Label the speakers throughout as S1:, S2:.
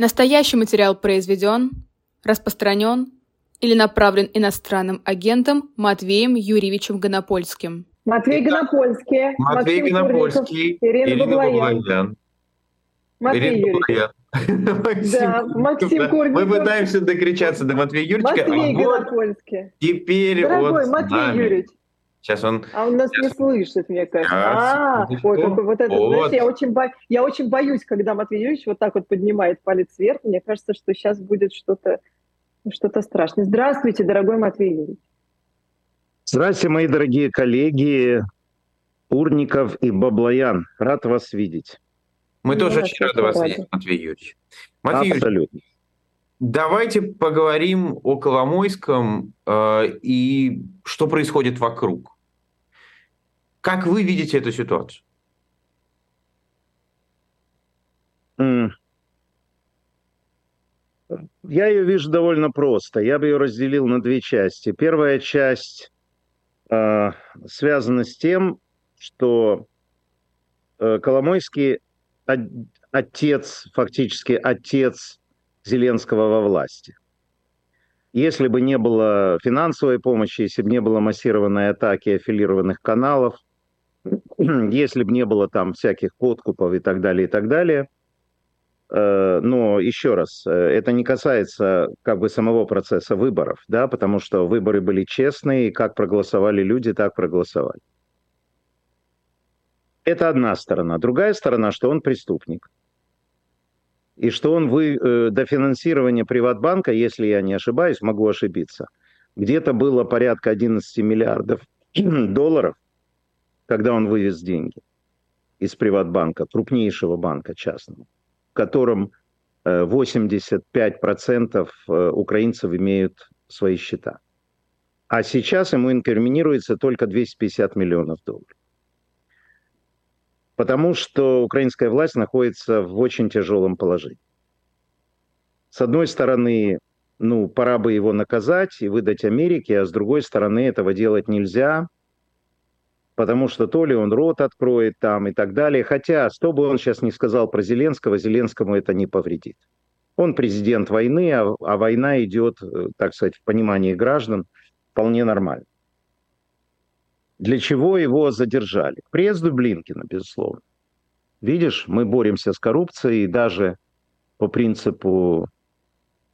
S1: Настоящий материал произведен, распространен или направлен иностранным агентом Матвеем Юрьевичем Гонопольским.
S2: Матвей Гонопольский,
S3: Матвей
S2: Максим
S3: Гонопольский,
S2: Курликов, Ирина,
S3: Ирина
S2: Баблоян. Матвей
S3: Ирина
S2: Юрьевич.
S3: Баблоян.
S2: Да, Максим Курликов.
S3: Мы пытаемся докричаться до Матвея Юрьевича,
S2: Матвей
S3: а вот
S2: Гонопольский.
S3: теперь
S2: Дорогой
S3: он с
S2: Матвей
S3: нами.
S2: Юрьевич,
S3: Сейчас он...
S2: а он нас не
S3: Сейчас.
S2: слышит, мне кажется.
S3: Сейчас,
S2: А, ой, какой вот это,
S3: Вот.
S2: знаете, я очень, бо- я очень боюсь, когда Матвей Юрьевич вот так вот поднимает палец вверх. Мне кажется, что сейчас будет что-то что-то страшное. Здравствуйте, дорогой Матвей Юрьевич.
S4: Здравствуйте, мои дорогие коллеги Урников и Баблоян. Рад вас видеть.
S3: Мы
S2: Ну,
S3: тоже очень рады вас видеть, Матвей Юрьевич. Матвей Юрьевич,
S4: Абсолютно.
S3: Давайте поговорим о Коломойском э, и что происходит вокруг. Как вы видите эту ситуацию?
S4: Я ее вижу довольно просто. Я бы ее разделил на две части. Первая часть э, связана с тем, что э, Коломойский от- отец, фактически отец Зеленского во власти. Если бы не было финансовой помощи, если бы не было массированной атаки аффилированных каналов, если бы не было там всяких подкупов и так далее, и так далее, Э, но еще раз, э, это не касается как бы самого процесса выборов, да, потому что выборы были честные, и как проголосовали люди, так проголосовали. Это одна сторона. Другая сторона, что он преступник. И что он вы, э, до финансирования Приватбанка, если я не ошибаюсь, могу ошибиться, где-то было порядка 11 миллиардов долларов, когда он вывез деньги из Приватбанка, крупнейшего банка частного в котором э, 85% э, украинцев имеют свои счета. А сейчас ему инкриминируется только 250 миллионов долларов. Потому что украинская власть находится в очень тяжелом положении. С одной стороны, ну, пора бы его наказать и выдать Америке, а с другой стороны, этого делать нельзя, потому что то ли он рот откроет там и так далее. Хотя, что бы он сейчас не сказал про Зеленского, Зеленскому это не повредит. Он президент войны, а, а война идет, э, так сказать, в понимании граждан вполне нормально. Для чего его задержали? К приезду Блинкина, безусловно. Видишь, мы боремся с коррупцией, и даже по принципу,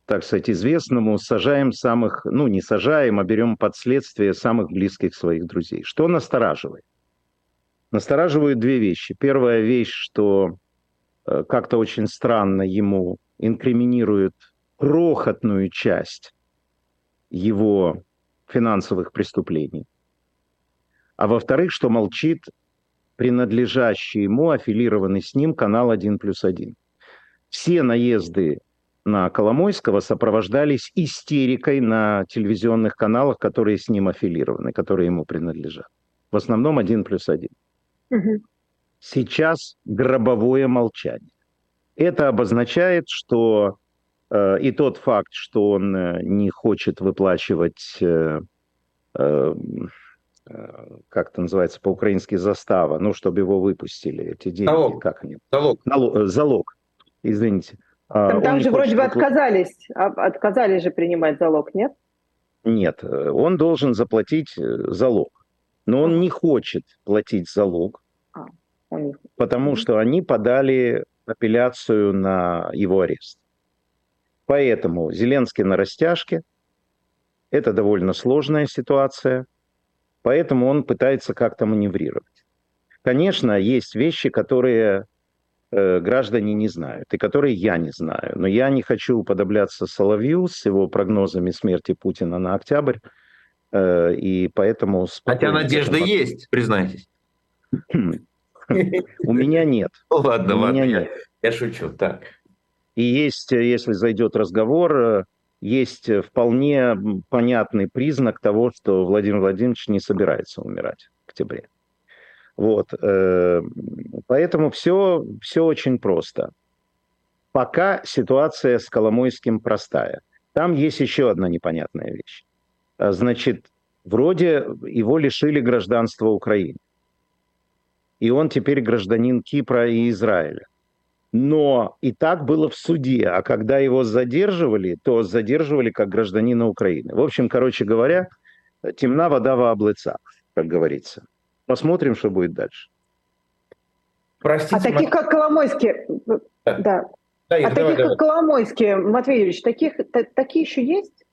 S4: так сказать, известному, сажаем самых, ну не сажаем, а берем под следствие самых близких своих друзей. Что настораживает? Настораживают две вещи. Первая вещь, что э, как-то очень странно ему инкриминируют крохотную часть его финансовых преступлений. А во-вторых, что молчит принадлежащий ему, аффилированный с ним канал 1 плюс 1. Все наезды на Коломойского сопровождались истерикой на телевизионных каналах, которые с ним аффилированы, которые ему принадлежат. В основном 1 плюс 1.
S2: Мгм.
S4: Сейчас гробовое молчание. Это обозначает, что э, и тот факт, что он э, не хочет выплачивать, э, э, как это называется по-украински, застава, ну, чтобы его выпустили, эти деньги,
S3: Залог.
S4: как они?
S3: Залог.
S4: Нало- э, залог, извините. А,
S2: Там,
S4: он
S2: там
S4: не
S2: же вроде бы
S4: выпла-
S2: отказались, а- отказались же принимать залог, нет?
S4: Нет, э, он должен заплатить э, залог. Но он не хочет платить залог,
S2: У них.
S4: потому
S2: Мгм.
S4: что они подали апелляцию на его арест. Поэтому Зеленский на растяжке. Это довольно сложная ситуация. Поэтому он пытается как-то маневрировать. Конечно, есть вещи, которые э, граждане не знают, и которые я не знаю. Но я не хочу уподобляться Соловью с его прогнозами смерти Путина на октябрь. э, и поэтому...
S3: Хотя надежда
S4: этому
S3: есть, признайтесь.
S4: У меня нет.
S3: Ладно,
S4: У
S3: ладно,
S4: меня
S3: я, шучу. Так.
S4: И есть, если зайдет разговор, э, есть э, вполне понятный признак того, что Владимир Владимирович не собирается умирать в октябре. Вот. э, Поэтому все, все очень просто. Пока ситуация с Коломойским простая. Там есть еще одна непонятная вещь. А, Значит, вроде его лишили гражданства Украины. И он теперь гражданин Кипра и Израиля. Но и так было в суде. А когда его задерживали, то задерживали как гражданина Украины. В общем, короче говоря, темна вода в облыцах, как говорится. Посмотрим, что будет дальше.
S2: Простите, а таких, Мат... как Коломойский, да. да. да а давай, таких, давай. как Коломойский, Матвей Юрьевич, таких, такие еще есть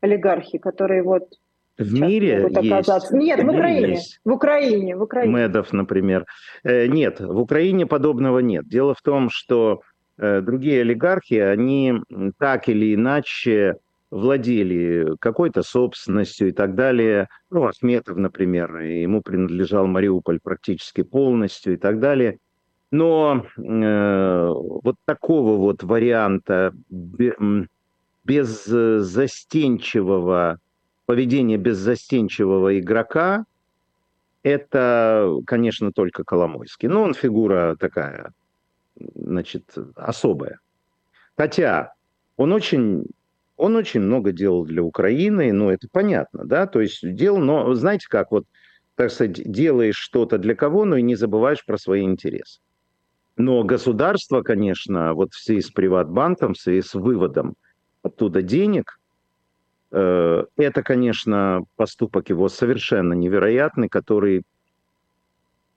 S2: олигархи, которые вот
S4: в мире есть.
S2: Нет, в, Украине. Есть. В Украине, в Украине.
S4: Медов, например. Э, нет, в Украине подобного нет. Дело в том, что э, другие олигархи, они так или иначе владели какой-то собственностью и так далее. Ну, Ахметов, например, ему принадлежал Мариуполь практически полностью и так далее. Но э, вот такого вот варианта беззастенчивого поведения беззастенчивого игрока это, конечно, только Коломойский. Но он фигура такая, значит, особая. Хотя он очень он очень много делал для Украины, ну, это понятно, да, то есть делал, но знаете как, вот, так сказать, делаешь что-то для кого, но и не забываешь про свои интересы. Но государство, конечно, вот в связи с Приватбанком, в связи с выводом оттуда денег, это, конечно, поступок его совершенно невероятный, который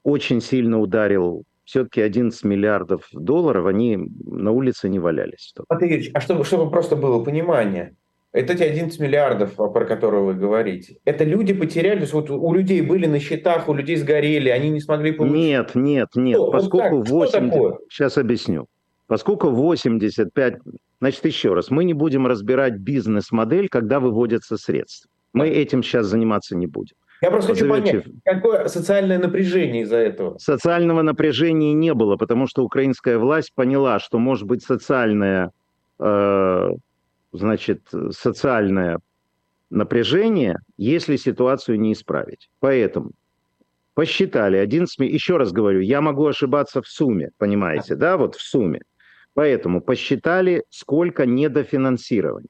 S4: очень сильно ударил все-таки 11 миллиардов долларов, они на улице не валялись.
S3: Юрьевич, а чтобы, чтобы просто было понимание, это эти 11 миллиардов, про которые вы говорите, это люди потеряли, то есть вот у людей были на счетах, у людей сгорели, они не смогли получить?
S4: Нет, нет, нет, что, поскольку вот 80... Сейчас объясню. Поскольку 85... Значит, еще раз, мы не будем разбирать бизнес-модель, когда выводятся средства. Мы этим сейчас заниматься не будем.
S3: Я просто хочу понять, какое социальное напряжение из-за этого?
S4: Социального напряжения не было, потому что украинская власть поняла, что может быть социальное, э, значит, социальное напряжение, если ситуацию не исправить. Поэтому посчитали 11, еще раз говорю, я могу ошибаться в сумме, понимаете, да, вот в сумме. Поэтому посчитали, сколько недофинансирования.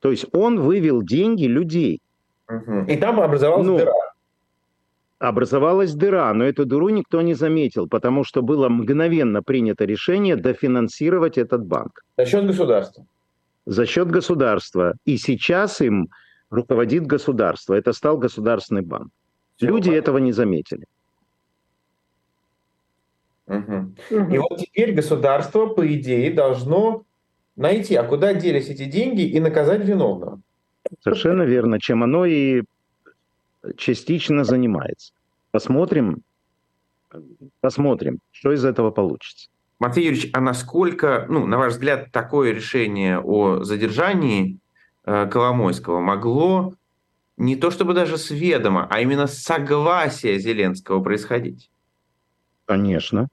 S4: То есть он вывел деньги людей.
S3: И там образовалась ну, дыра.
S4: Образовалась дыра, но эту дыру никто не заметил, потому что было мгновенно принято решение дофинансировать этот банк.
S3: За счет государства.
S4: За счет государства. И сейчас им руководит государство. Это стал государственный банк. Все Люди банк. этого не заметили.
S3: Угу. Угу. И вот теперь государство, по идее, должно найти, а куда делись эти деньги и наказать виновного.
S4: Совершенно верно, чем оно и частично занимается. Посмотрим, посмотрим, что из этого получится.
S3: Матвей Юрьевич, а насколько, ну, на ваш взгляд, такое решение о задержании э, Коломойского могло не то чтобы даже с ведома, а именно с согласия Зеленского происходить?
S4: Конечно.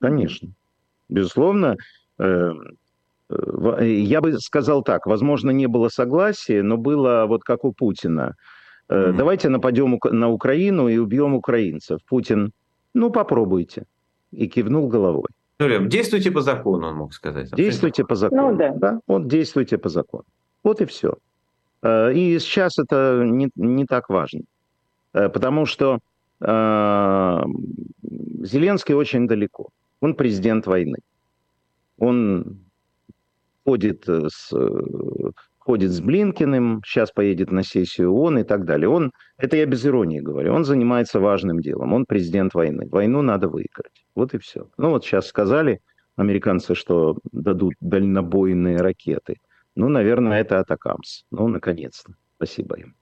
S4: Конечно. Безусловно, э, Э, я бы сказал так, возможно, не было согласия, но было вот как у Путина. Mm-hmm. Давайте нападем на Украину и убьем украинцев. Путин, ну попробуйте. И кивнул головой.
S3: Действуйте по закону, он мог сказать.
S4: Действуйте по закону. Ну, да. да. Вот действуйте по закону. Вот и все. Э, и сейчас это не, не так важно. Потому что э, Зеленский очень далеко. Он президент войны. Он ходит э, с, э, ходит с Блинкиным, сейчас поедет на сессию ООН и так далее. Он, это я без иронии говорю, он занимается важным делом, он президент войны. Войну надо выиграть. Вот и все. Ну вот сейчас сказали американцы, что дадут дальнобойные ракеты. Ну, наверное, это Атакамс. Ну, наконец-то. Спасибо им.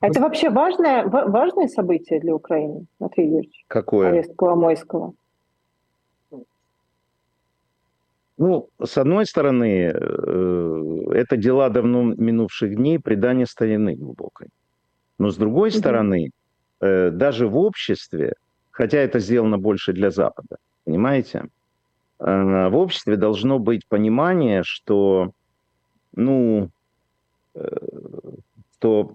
S2: Это вообще важное, важное событие для Украины, Матвей Юрьевич?
S4: Какое?
S2: Арест Коломойского.
S4: Ну, с одной стороны, э, это дела давно минувших дней, предание старины глубокой. Но с другой стороны, э, даже в обществе, хотя это сделано больше для Запада, понимаете, э, в обществе должно быть понимание, что, ну, что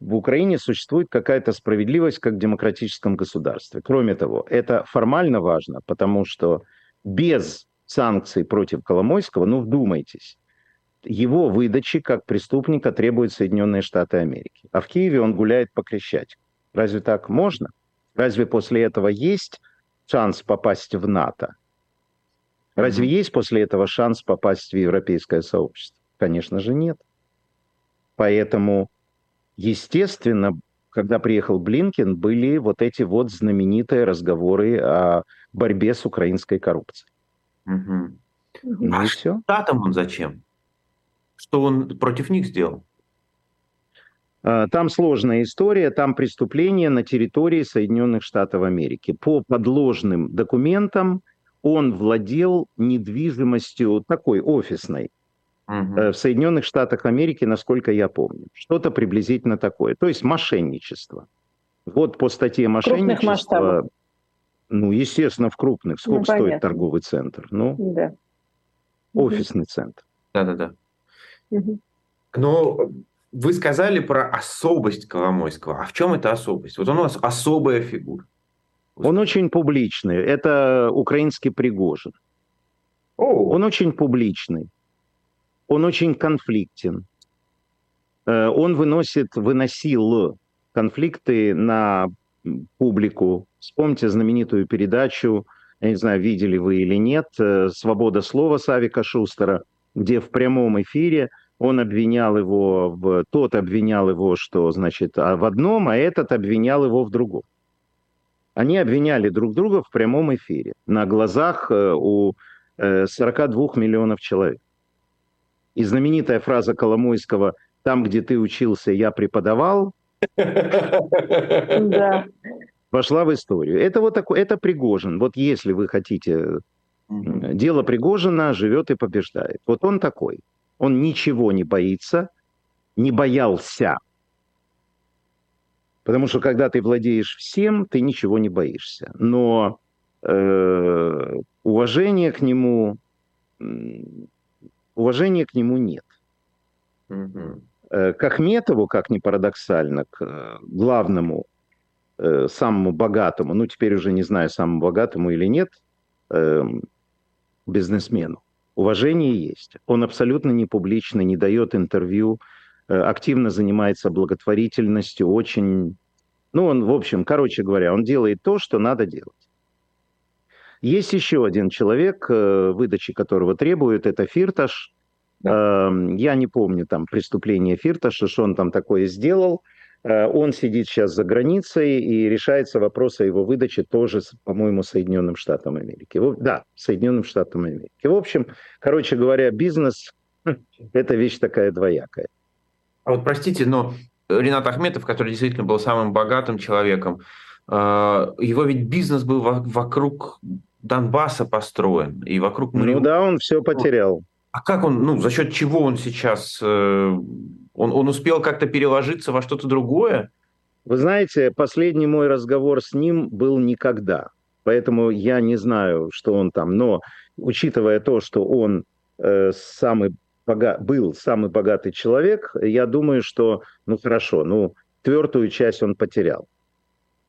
S4: в Украине существует какая-то справедливость как в демократическом государстве. Кроме того, это формально важно, потому что без санкций против Коломойского, ну вдумайтесь, его выдачи как преступника требуют Соединенные Штаты Америки. А в Киеве он гуляет по Крещатику. Разве так можно? Разве после этого есть шанс попасть в НАТО? Разве mm-hmm. есть после этого шанс попасть в европейское сообщество? Конечно же нет. Поэтому, естественно, когда приехал Блинкин, были вот эти вот знаменитые разговоры о борьбе с украинской коррупцией.
S3: Угу. Ну а и все. Штатам он зачем? Что он против них сделал?
S4: А, там сложная история, там преступление на территории Соединенных Штатов Америки. По подложным документам он владел недвижимостью такой офисной угу. в Соединенных Штатах Америки, насколько я помню. Что-то приблизительно такое. То есть мошенничество. Вот по статье мошенничества... Ну, естественно, в крупных. Сколько ну, стоит торговый центр? Ну, да. офисный угу. центр.
S3: Да-да-да. Угу. Но вы сказали про особость Коломойского. А в чем эта особость? Вот он у нас особая фигура.
S4: Он очень публичный. Это украинский Пригожин. О. Он очень публичный. Он очень конфликтен. Э, он выносит, выносил конфликты на публику. Вспомните знаменитую передачу, я не знаю, видели вы или нет, э, «Свобода слова» Савика Шустера, где в прямом эфире он обвинял его, в, тот обвинял его, что, значит, а в одном, а этот обвинял его в другом. Они обвиняли друг друга в прямом эфире на глазах э, у 42 миллионов человек. И знаменитая фраза Коломойского «Там, где ты учился, я преподавал» вошла в историю. Это вот такой, это Пригожин. Вот если вы хотите, дело Пригожина живет и побеждает. Вот он такой. Он ничего не боится, не боялся. Потому что когда ты владеешь всем, ты ничего не боишься. Но э, уважение к нему, уважения к нему нет. Угу. К Ахметову, как ни парадоксально, к э, главному, э, самому богатому, ну теперь уже не знаю, самому богатому или нет, эм, бизнесмену, уважение есть. Он абсолютно не публичный, не дает интервью, активно занимается благотворительностью, очень... Ну, он, в общем, короче говоря, он делает то, что надо делать. Есть еще один человек, э, выдачи которого требуют, это Фирташ. Да. Эм, я не помню там преступление Фирташа, что он там такое сделал. Э, он сидит сейчас за границей и решается вопрос о его выдаче тоже, по-моему, Соединенным Штатам Америки. Да, Соединенным Штатам Америки. В общем, короче говоря, бизнес – это вещь такая двоякая.
S3: А вот простите, но Ренат Ахметов, который действительно был самым богатым человеком, э, его ведь бизнес был вокруг Донбасса построен, и вокруг
S4: Мариуполя. Ну да, он все потерял.
S3: А как он, ну, за счет чего он сейчас, э, он, он успел как-то переложиться во что-то другое?
S4: Вы знаете, последний мой разговор с ним был никогда. Поэтому я не знаю, что он там. Но учитывая то, что он э, самый бога... был самый богатый человек, я думаю, что, ну хорошо, ну твердую часть он потерял.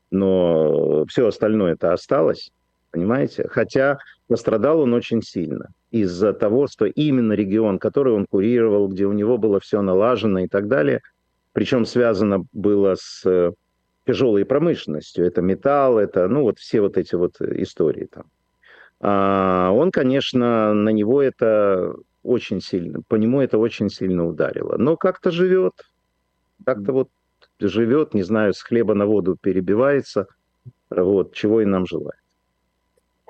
S4: Но все остальное это осталось понимаете? Хотя пострадал он очень сильно из-за того, что именно регион, который он курировал, где у него было все налажено и так далее, причем связано было с э, тяжелой промышленностью, это металл, это, ну, вот все вот эти вот истории там. А он, конечно, на него это очень сильно, по нему это очень сильно ударило. Но как-то живет, как-то вот живет, не знаю, с хлеба на воду перебивается, вот, чего и нам желает.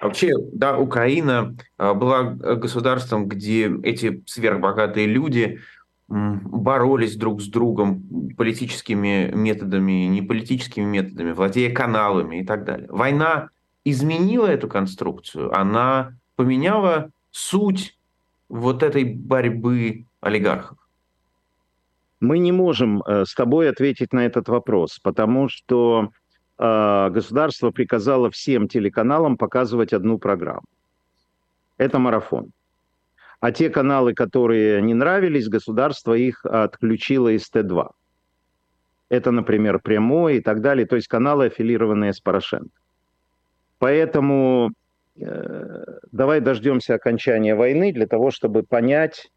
S3: Вообще, да, Украина а, была государством, где эти сверхбогатые люди боролись друг с другом политическими методами, не политическими методами, владея каналами и так далее. Война изменила эту конструкцию, она поменяла суть вот этой борьбы олигархов.
S4: Мы не можем э, с тобой ответить на этот вопрос, потому что государство приказало всем телеканалам показывать одну программу. Это марафон. А те каналы, которые не нравились, государство их отключило из Т2. Это, например, прямой и так далее, то есть каналы, аффилированные с Порошенко. Поэтому э, давай дождемся окончания войны для того, чтобы понять,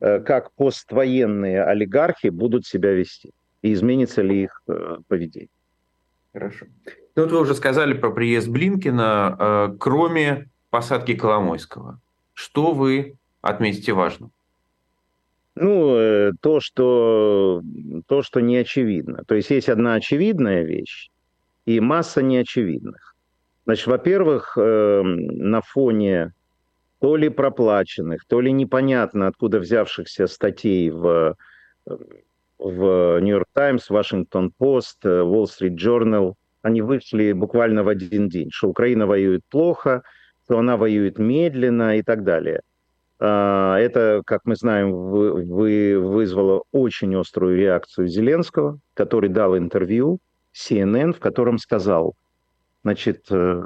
S4: э, как поствоенные олигархи будут себя вести и изменится ли их э, поведение.
S3: Хорошо. Ну, вот вы уже сказали про приезд Блинкина, э, кроме посадки Коломойского. Что вы отметите важно?
S4: Ну, э, то, что, то, что не очевидно. То есть есть одна очевидная вещь и масса неочевидных. Значит, во-первых, эм, на фоне то ли проплаченных, то ли непонятно откуда взявшихся статей в, в Нью-Йорк Таймс, Вашингтон Пост, Wall Street Journal, они вышли буквально в один день, что Украина воюет плохо, что она воюет медленно и так далее – а, это, как мы знаем, вы, вызвало очень острую реакцию Зеленского, который дал интервью CNN, в котором сказал, значит, э,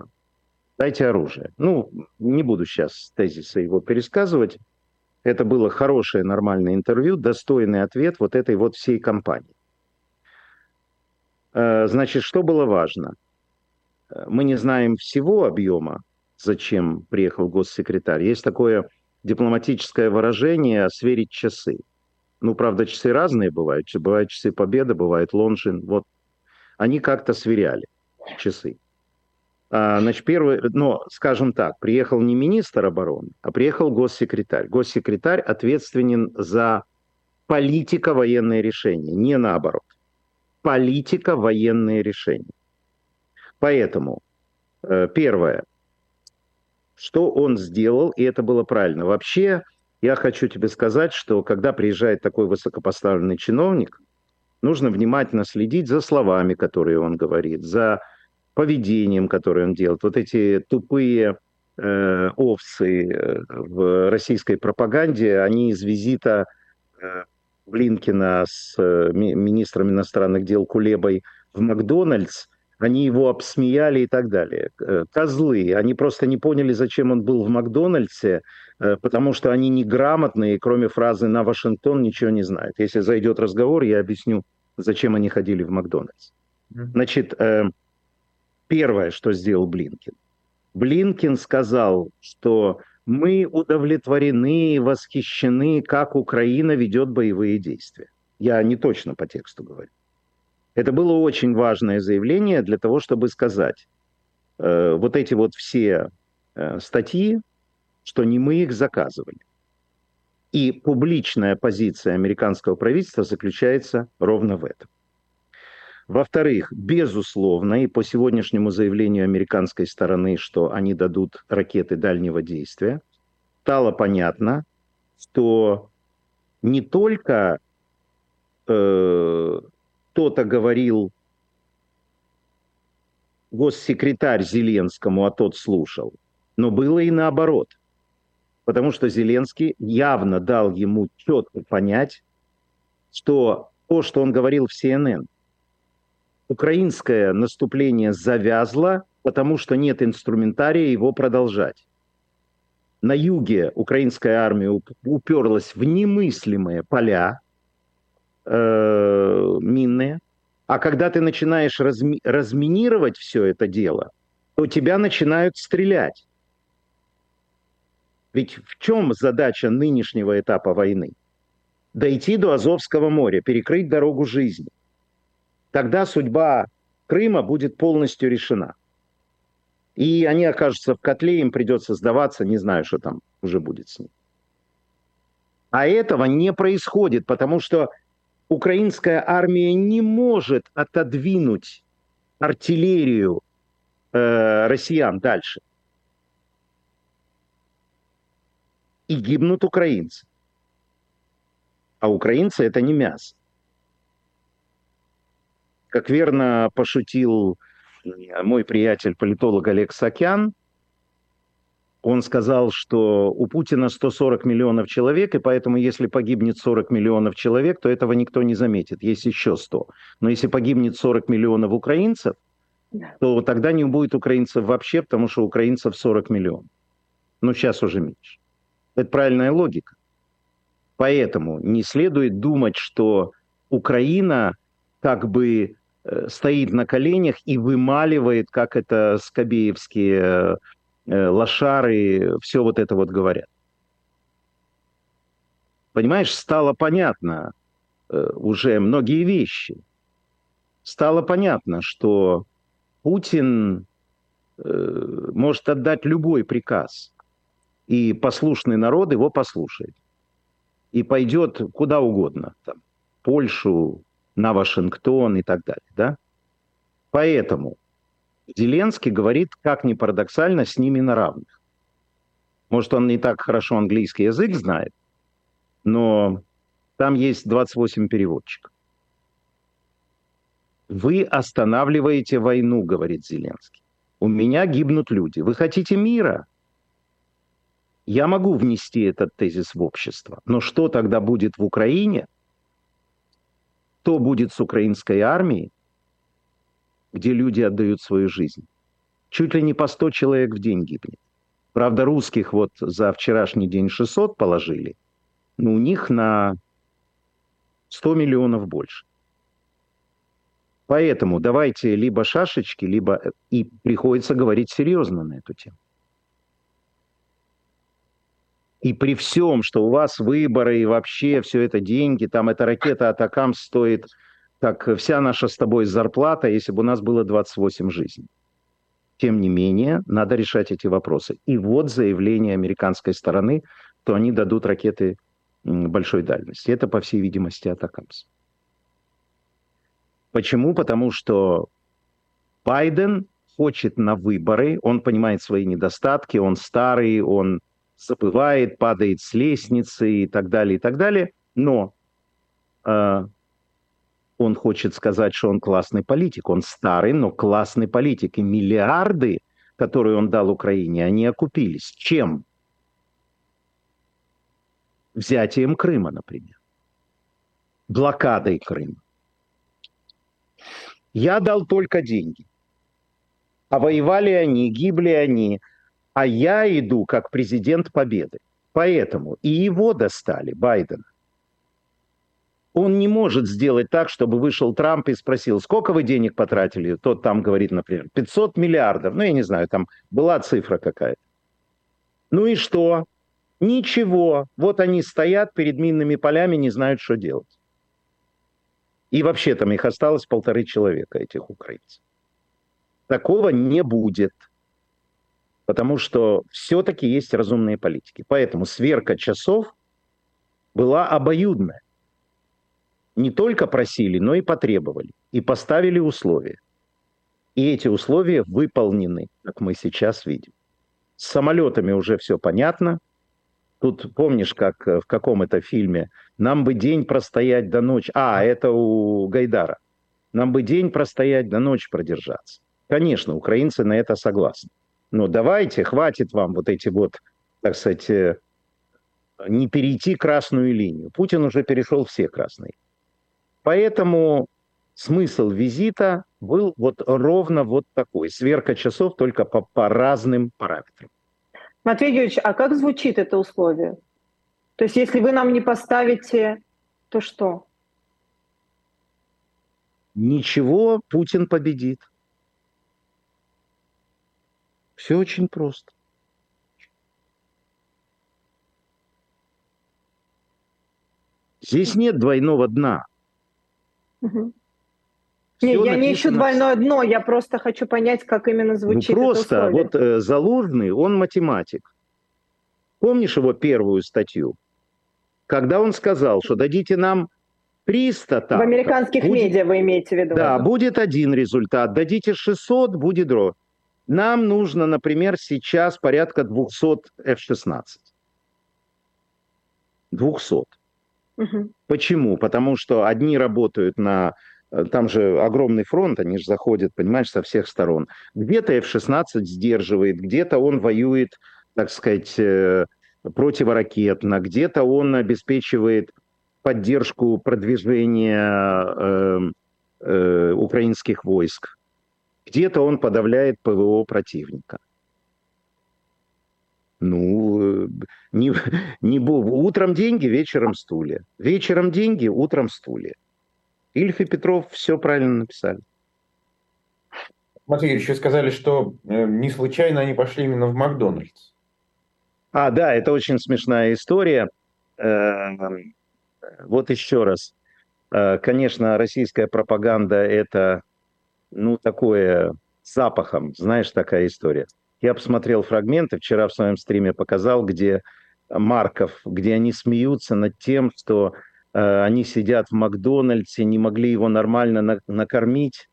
S4: дайте оружие. Ну, не буду сейчас тезисы его пересказывать. Это было хорошее, нормальное интервью, достойный ответ вот этой вот всей кампании. Э, значит, что было важно? Э, мы не знаем всего объема, зачем приехал госсекретарь. Есть такое дипломатическое выражение «сверить часы». Ну, правда, часы разные бывают. Бывают часы Победы, бывает Лонжин. Вот они как-то сверяли часы. А, значит, первый, но, скажем так, приехал не министр обороны, а приехал госсекретарь. Госсекретарь ответственен за политико-военные решения, не наоборот. Политико-военные решения. Поэтому, э, первое, что он сделал, и это было правильно. Вообще, я хочу тебе сказать, что когда приезжает такой высокопоставленный чиновник, нужно внимательно следить за словами, которые он говорит, за поведением, которое он делает. Вот эти тупые э, овцы э, в российской пропаганде, они из визита э, Блинкина с э, министром иностранных дел Кулебой в Макдональдс – они его обсмеяли и так далее. Э, козлы, они просто не поняли, зачем он был в Макдональдсе, э, потому что они неграмотные, кроме фразы «на Вашингтон» ничего не знают. Если зайдет разговор, я объясню, зачем они ходили в Макдональдс. Значит, первое, что сделал Блинкин. Блинкин сказал, что мы удовлетворены восхищены, как Украина ведет боевые действия. Я не точно по тексту говорю. Это было очень важное заявление для того, чтобы сказать, э, вот эти вот все э, статьи, что не мы их заказывали. И публичная позиция американского правительства заключается ровно в этом. Во-вторых, безусловно, и по сегодняшнему заявлению американской стороны, что они дадут ракеты дальнего действия, стало понятно, что не только э, кто-то говорил госсекретарь Зеленскому, а тот слушал. Но было и наоборот. Потому что Зеленский явно дал ему четко понять, что то, что он говорил в CNN, украинское наступление завязло, потому что нет инструментария его продолжать. На юге украинская армия уперлась в немыслимые поля, э, минные. А когда ты начинаешь разми- разминировать все это дело, то тебя начинают стрелять. Ведь в чем задача нынешнего этапа войны? Дойти до Азовского моря, перекрыть дорогу жизни. Тогда судьба Крыма будет полностью решена. И они окажутся в котле, им придется сдаваться, не знаю, что там уже будет с ним. А этого не происходит, потому что украинская армия не может отодвинуть артиллерию э, россиян дальше. И гибнут украинцы. А украинцы это не мясо. Как верно пошутил мой приятель, политолог Олег Сакян – он сказал, что у Путина 140 миллионов человек, и поэтому если погибнет 40 миллионов человек, то этого никто не заметит. Есть еще 100. Но если погибнет 40 миллионов украинцев, то тогда не будет украинцев вообще, потому что украинцев 40 миллионов. Но сейчас уже меньше. Это правильная логика. Поэтому не следует думать, что Украина как бы э, стоит на коленях и вымаливает, как это скобеевские Э, лошары, все вот это вот говорят. Понимаешь, стало понятно э, уже многие вещи. Стало понятно, что Путин может отдать любой приказ, и послушный народ его послушает. И пойдет куда угодно, там, Польшу, на Вашингтон и так далее. Да? Поэтому Зеленский говорит, как ни парадоксально, с ними на равных. Может, он не так хорошо английский язык знает, но там есть 28 переводчиков. Вы останавливаете войну, говорит Зеленский. У меня гибнут люди. Вы хотите мира? Я могу внести этот тезис в общество. Но что тогда будет в Украине? Что будет с украинской армией, где люди отдают свою жизнь? Чуть ли не по 100 человек в день гибнет. Правда, русских вот за вчерашний день 600 положили, но у них на 100 миллионов больше. Поэтому давайте либо шашечки, либо и приходится говорить серьезно на эту тему. И при всем, что у вас выборы и вообще все это деньги, там эта ракета Атакам стоит, как вся наша с тобой зарплата, если бы у нас было 28 жизней. Тем не менее, надо решать эти вопросы. И вот заявление американской стороны, что они дадут ракеты большой дальности. Это, по всей видимости, Атакамс. Почему? Потому что Байден хочет на выборы, он понимает свои недостатки, он старый, он забывает, падает с лестницы и так далее, и так далее, но э, он хочет сказать, что он классный политик, он старый, но классный политик, и миллиарды, которые он дал Украине, они окупились. Чем? Взятием Крыма, например. Блокадой Крыма. Я дал только деньги. А воевали они, гибли они. А я иду как президент победы. Поэтому и его достали, Байдена. Он не может сделать так, чтобы вышел Трамп и спросил, сколько вы денег потратили? Тот там говорит, например, 500 миллиардов. Ну, я не знаю, там была цифра какая-то. Ну и что? Ничего. Вот они стоят перед минными полями, не знают, что делать. И вообще там их осталось полторы человека, этих украинцев. Такого не будет. Потому что все-таки есть разумные политики. Поэтому сверка часов была обоюдная. Не только просили, но и потребовали. И поставили условия. И эти условия выполнены, как мы сейчас видим. С самолетами уже все понятно. Тут помнишь, как э, в каком это фильме «Нам бы день простоять до ночи». А, это у Гайдара. «Нам бы день простоять до ночи продержаться». Конечно, украинцы на это согласны. Но давайте, хватит вам вот эти вот, так сказать, э, не перейти красную линию. Путин уже перешел все красные. Поэтому смысл визита был вот ровно вот такой. Сверка часов только по, по разным параметрам.
S2: Матвей Юрьевич, а как звучит это условие? То есть если вы нам не поставите, то что?
S4: Ничего, Путин победит. Все очень просто. Здесь нет двойного дна.
S2: Угу. Не, я не ищу двойное дно, я просто хочу понять, как именно ну, звучит.
S4: Ну, просто вот э, Залужный, он математик. Помнишь его первую статью? Когда он сказал, что дадите нам 300 танков.
S2: В американских будет, медиа вы имеете в виду?
S4: Да, будет один результат. Дадите 600, будет дро. Нам нужно, например, сейчас порядка 200 F-16. 200. Угу. Почему? Потому что одни работают на Э, там же огромный фронт, они же заходят, понимаешь, со всех сторон. Где-то F-16 сдерживает, где-то он воюет, так сказать, э, противоракетно, где-то он обеспечивает поддержку продвижения э, э, украинских войск, где-то он подавляет ПВО противника. Ну, э, не, не, утром деньги, вечером стулья. Вечером деньги, утром стулья. Ильф и Петров все правильно написали.
S3: Матвей Юрьевич, вы сказали, что э, не случайно они пошли именно в Макдональдс.
S4: А, да, это очень смешная история. Эм, вот еще раз. Э, конечно, российская пропаганда – это, ну, такое запахом, знаешь, такая история. Я посмотрел фрагменты, вчера в своем стриме показал, где Марков, где они смеются над тем, что э, они сидят в Макдональдсе, не могли его нормально на, накормить.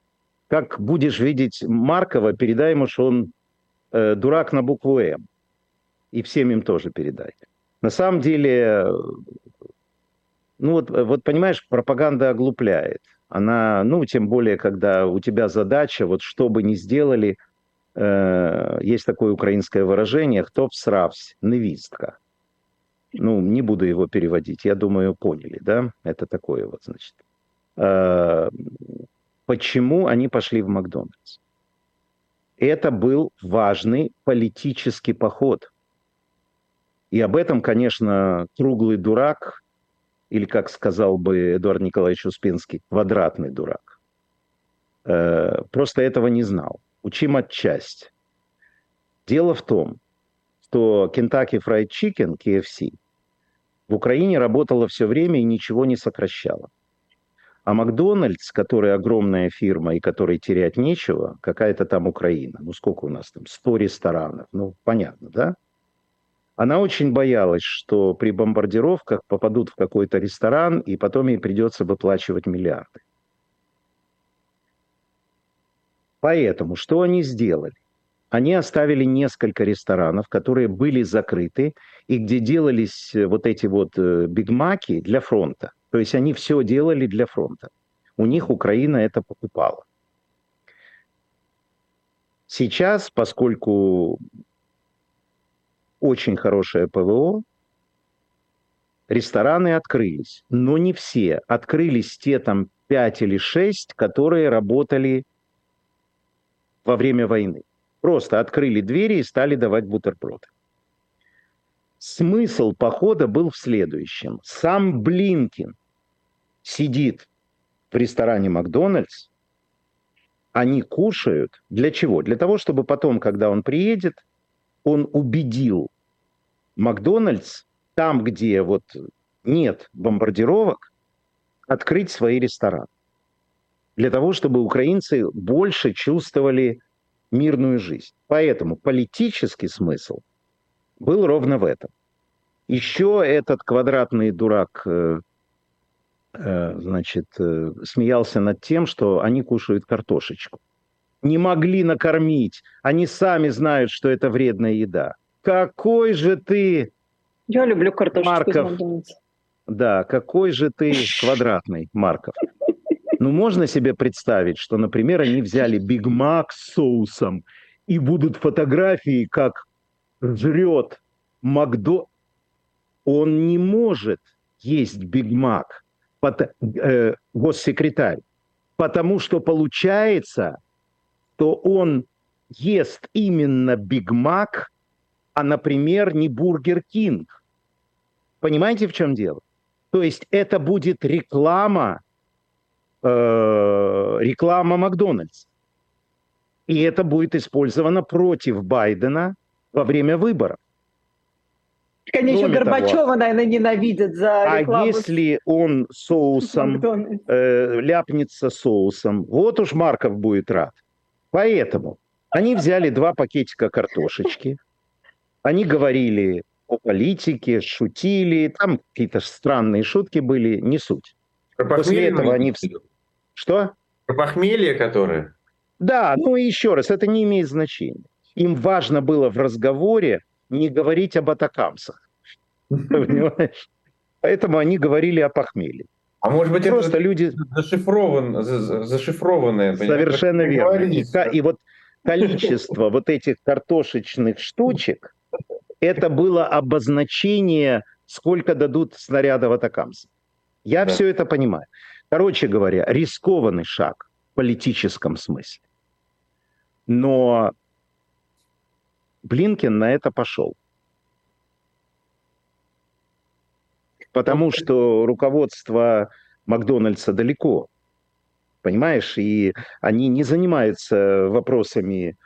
S4: Как будешь видеть Маркова, передай ему, что он э, дурак на букву «М». И всем им тоже передай. На самом деле, ну вот, вот понимаешь, пропаганда оглупляет. Она, ну, тем более, когда у тебя задача, вот что бы ни сделали, э, есть такое украинское выражение, кто всравсь, невистка. Ну, не буду его переводить, я думаю, поняли, да? Это такое вот, значит. Э, почему они пошли в Макдональдс? Это был важный политический поход. И об этом, конечно, круглый дурак, или, как сказал бы Эдуард Николаевич Успенский, квадратный дурак, э, просто этого не знал. Учим отчасть. Дело в том, что Kentucky Fried Chicken, KFC, в Украине работала все время и ничего не сокращала. А Макдональдс, который огромная фирма и которой терять нечего, какая-то там Украина. Ну, сколько у нас там? 100 ресторанов. Ну, понятно, да? Она очень боялась, что при бомбардировках попадут в какой-то ресторан, и потом ей придется выплачивать миллиарды. Поэтому что они сделали? Они оставили несколько ресторанов, которые были закрыты, и где делались э, вот эти вот э, бигмаки для фронта. То есть они все делали для фронта. У них Украина это покупала. Сейчас, поскольку очень хорошее ПВО, рестораны открылись, но не все. Открылись те там пять или шесть, которые работали во время войны. Просто открыли двери и стали давать бутерброды. Смысл похода был в следующем. Сам Блинкин сидит в ресторане Макдональдс, они кушают. Для чего? Для того, чтобы потом, когда он приедет, он убедил Макдональдс там, где вот нет бомбардировок, открыть свои рестораны. Для того, чтобы украинцы больше чувствовали мирную жизнь. Поэтому политический смысл был ровно в этом. Еще этот квадратный дурак э, э, значит, э, смеялся над тем, что они кушают картошечку. Не могли накормить. Они сами знают, что это вредная еда. Какой же ты...
S2: Я люблю картошечку
S4: Марков. Да, какой же ты квадратный, Марков. Ну, можно себе представить, что, например, они взяли Биг Мак с соусом, и будут фотографии, как жрет Макдо... Он не может есть Биг Мак, э, госсекретарь, потому что получается, что он ест именно Биг Мак, а, например, не Бургер Кинг. Понимаете, в чем дело? То есть это будет реклама Э, реклама Макдональдс. И это будет использовано против Байдена во время выборов.
S2: Конечно, Кроме Горбачева, того, наверное, ненавидят за
S4: а рекламу. А если он соусом э, ляпнется соусом, вот уж Марков будет рад. Поэтому они взяли два пакетика картошечки, они говорили о политике, шутили, там какие-то странные шутки были, не суть. После этого они... Что?
S3: Про похмелье, которое?
S4: Да, ну и еще раз, это не имеет значения. Им важно было в разговоре не говорить об атакамсах. Поэтому они говорили о похмелье.
S3: А может быть, Просто это люди... зашифрован, зашифрованное.
S4: Совершенно верно. И, и вот количество вот этих картошечных штучек, это было обозначение, сколько дадут снарядов атакамсов. Я да. все это понимаю. Короче говоря, рискованный шаг в политическом смысле. Но Блинкен на это пошел. Потому что руководство Макдональдса далеко, понимаешь, и они не занимаются вопросами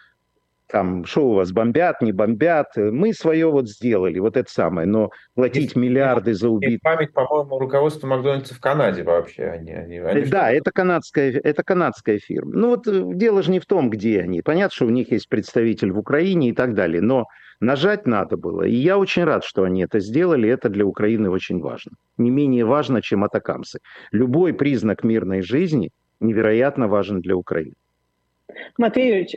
S4: там, что у вас, бомбят, не бомбят. Мы свое вот сделали, вот это самое. Но платить и, миллиарды за убитых...
S3: Память, по-моему, руководство Макдональдса в Канаде вообще. Они, они,
S4: они да, это канадская, это канадская фирма. Ну вот э, дело же не в том, где они. Понятно, что у них есть представитель в Украине и так далее. Но нажать надо было. И я очень рад, что они это сделали. Это для Украины очень важно. Не менее важно, чем атакамсы. Любой признак мирной жизни невероятно важен для Украины.
S2: Матвей Юрьевич,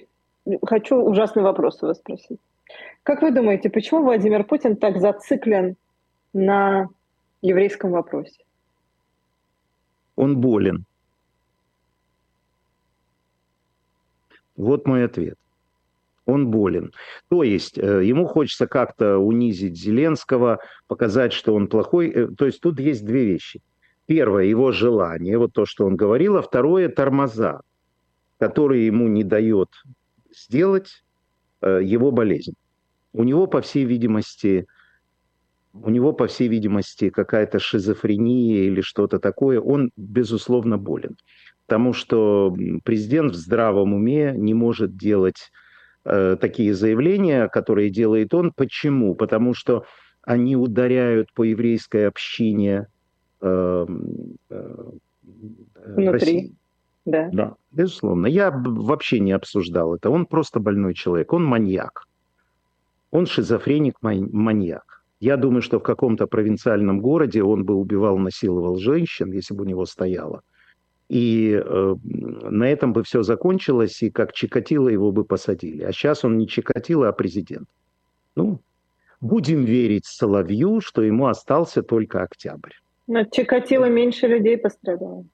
S2: хочу ужасный вопрос у вас спросить. Как вы думаете, почему Владимир Путин так зациклен на еврейском вопросе?
S4: Он болен. Вот мой ответ. Он болен. То есть э, ему хочется как-то унизить Зеленского, показать, что он плохой. Э, то есть тут есть две вещи. Первое, его желание, вот то, что он говорил, а второе, тормоза, которые ему не дает сделать э, его болезнь. У него, по всей видимости, у него, по всей видимости, какая-то шизофрения или что-то такое. Он, безусловно, болен. Потому что президент в здравом уме не может делать э, такие заявления, которые делает он. Почему? Потому что они ударяют по еврейской общине э,
S2: э, Внутри. России. Да.
S4: Да, безусловно. Я вообще не обсуждал это. Он просто больной человек. Он маньяк. Он шизофреник, маньяк. Я думаю, что в каком-то провинциальном городе он бы убивал, насиловал женщин, если бы у него стояло. И э, на этом бы все закончилось, и как Чикатило его бы посадили. А сейчас он не Чикатило, а президент. Ну, будем верить Соловью, что ему остался только октябрь.
S2: Но Чикатило меньше людей пострадало.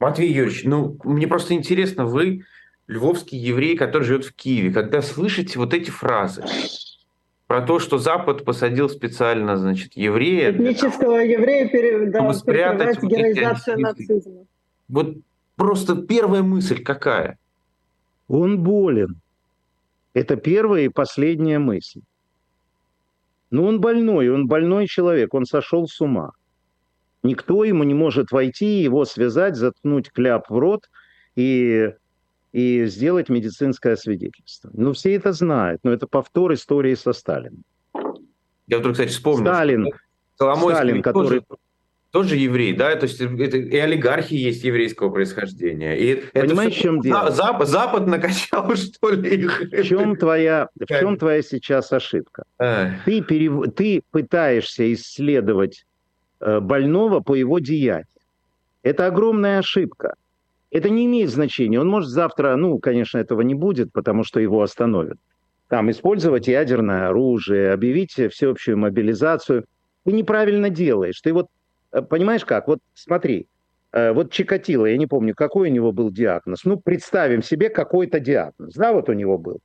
S3: Матвей Юрьевич, ну, мне просто интересно, вы львовский еврей, который живет в Киеве, когда слышите вот эти фразы про то, что Запад посадил специально, значит, еврея...
S2: Этнического еврея пере... да, спрятать героизацию нацизма.
S3: Вот просто первая мысль какая?
S4: Он болен. Это первая и последняя мысль. Но он больной, он больной человек, он сошел с ума. Никто ему не может войти, его связать, заткнуть кляп в рот и, и сделать медицинское свидетельство. Ну, все это знают, но это повтор истории со Сталином.
S3: Я вдруг, кстати, вспомнил.
S4: Сталин, Сталин который...
S3: Тоже, тоже еврей, да? То есть это, и олигархи есть еврейского происхождения. И
S4: Понимаешь, в чем дело?
S3: Запад, Запад накачал, что ли, их?
S4: В чем твоя, в чем твоя сейчас ошибка? Ты, перев... ты пытаешься исследовать больного по его деяниям. Это огромная ошибка. Это не имеет значения. Он может завтра, ну, конечно, этого не будет, потому что его остановят. Там использовать ядерное оружие, объявить всеобщую мобилизацию. Ты неправильно делаешь. Ты вот, э, понимаешь как? Вот смотри, э, вот Чикатило, я не помню, какой у него был диагноз. Ну, представим себе какой-то диагноз. Да, вот у него был.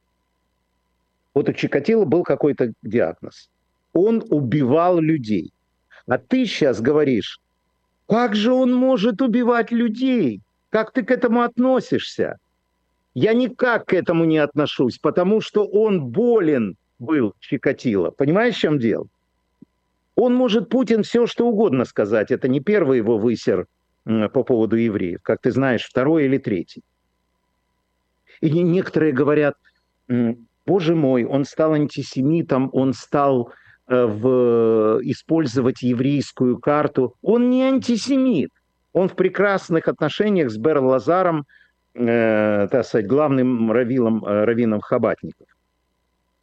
S4: Вот у Чикатило был какой-то диагноз. Он убивал людей. А ты сейчас говоришь, как же он может убивать людей? Как ты к этому относишься? Я никак к этому не отношусь, потому что он болен был, Чикатило. Понимаешь, в чем дело? Он может Путин все, что угодно сказать. Это не первый его высер по поводу евреев, как ты знаешь, второй или третий. И некоторые говорят, боже мой, он стал антисемитом, он стал в, использовать еврейскую карту. Он не антисемит. Он в прекрасных отношениях с Бер Лазаром, э, так сказать, главным равилом, э, раввином Хабатников.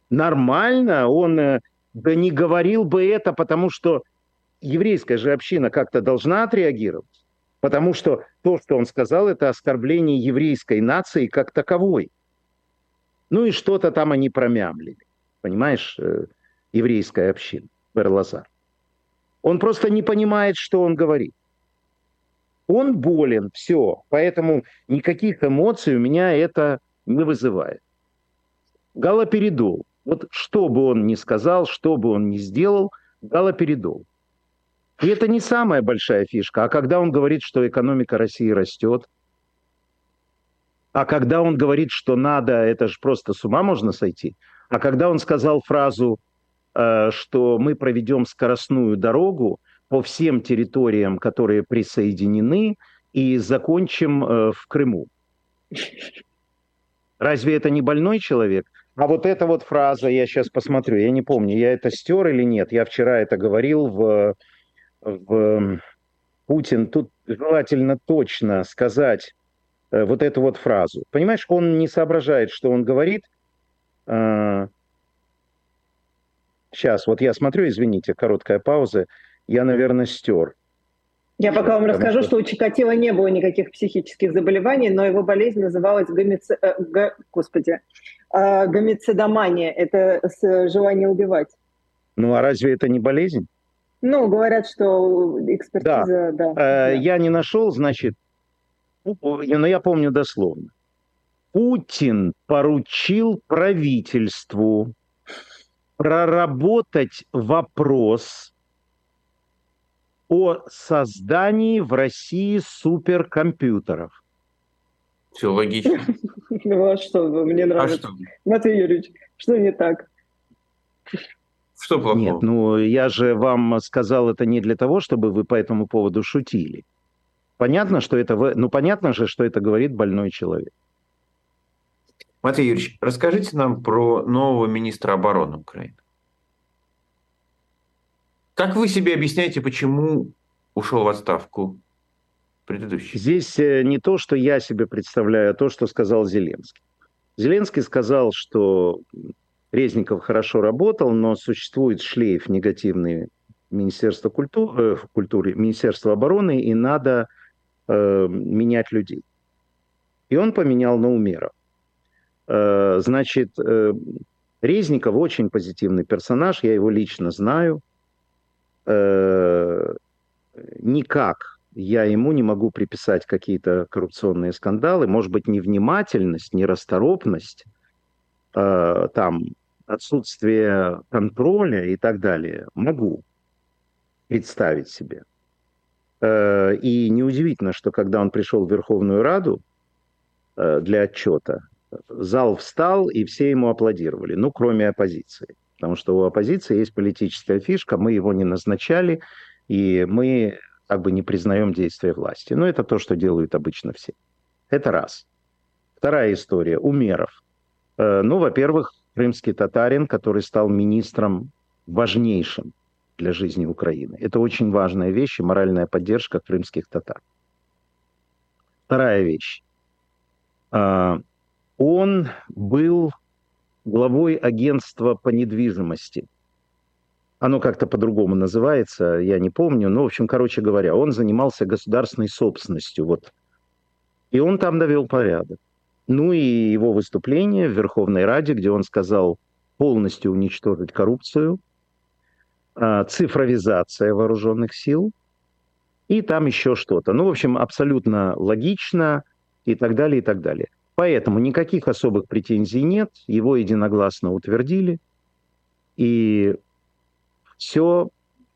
S4: Нормально, он э, да не говорил бы это, потому что еврейская же община как-то должна отреагировать. Потому что то, что он сказал, это оскорбление еврейской нации как таковой. Ну и что-то там они промямлили. Понимаешь? Еврейская община, Берлазар. Он просто не понимает, что он говорит. Он болен, все, поэтому никаких эмоций у меня это не вызывает. Галоперидол. Вот что бы он ни сказал, что бы он ни сделал, галоперидол. И это не самая большая фишка. А когда он говорит, что экономика России растет, а когда он говорит, что надо, это же просто с ума можно сойти. А когда он сказал фразу что мы проведем скоростную дорогу по всем территориям, которые присоединены, и закончим э, в Крыму. Разве это не больной человек? А вот эта вот фраза, я сейчас посмотрю, я не помню, я это стер или нет. Я вчера это говорил в, в Путин. Тут желательно точно сказать э, вот эту вот фразу. Понимаешь, он не соображает, что он говорит. Сейчас, а, вот я смотрю, извините, короткая пауза. Я, наверное, стер.
S2: Я пока вам расскажу, что... что у Чикатила не было никаких психических заболеваний, но его болезнь называлась гомици... э, г... Господи, э, гомицидомания. Это желание убивать.
S4: Ну а разве это не болезнь?
S2: Ну, говорят, что экспертиза, да. да,
S4: э, да. Я не нашел, значит, ну, но я помню дословно. Путин поручил правительству проработать вопрос о создании в России суперкомпьютеров.
S3: Все логично.
S2: Ну а что, мне а нравится. Матвей Юрьевич, что не так?
S4: Что плохого? Нет, ну я же вам сказал это не для того, чтобы вы по этому поводу шутили. Понятно, что это, ну понятно же, что это говорит больной человек.
S3: Матвей Юрьевич, расскажите нам про нового министра обороны Украины. Как вы себе объясняете, почему ушел в отставку предыдущий?
S4: Здесь э, не то, что я себе представляю, а то, что сказал Зеленский. Зеленский сказал, что Резников хорошо работал, но существует шлейф негативный Министерства культуры, э, культуры Министерства обороны, и надо э, менять людей. И он поменял на Умеров. Э, значит, э, Резников очень позитивный персонаж, я его лично знаю – э, никак я ему не могу приписать какие-то коррупционные скандалы, может быть, невнимательность, нерасторопность, э, там, отсутствие контроля и так далее. Могу представить себе. Э, и неудивительно, что когда он пришел в Верховную Раду э, для отчета, зал встал, и все ему аплодировали, ну, кроме оппозиции потому что у оппозиции есть политическая фишка, мы его не назначали, и мы как бы не признаем действия власти. Но это то, что делают обычно все. Это раз. Вторая история. Умеров. Э, ну, во-первых, крымский татарин, который стал министром важнейшим для жизни Украины. Это очень важная вещь и моральная поддержка крымских татар. Вторая вещь. Он был главой агентства по недвижимости. Оно как-то по-другому называется, я не помню. Но, в общем, короче говоря, он занимался государственной собственностью. Вот. И он там довел порядок. Ну и его выступление в Верховной Раде, где он сказал полностью уничтожить коррупцию, а, цифровизация вооруженных сил и там еще что-то. Ну, в общем, абсолютно логично и так далее, и так далее. Поэтому никаких особых претензий нет, его единогласно утвердили, и все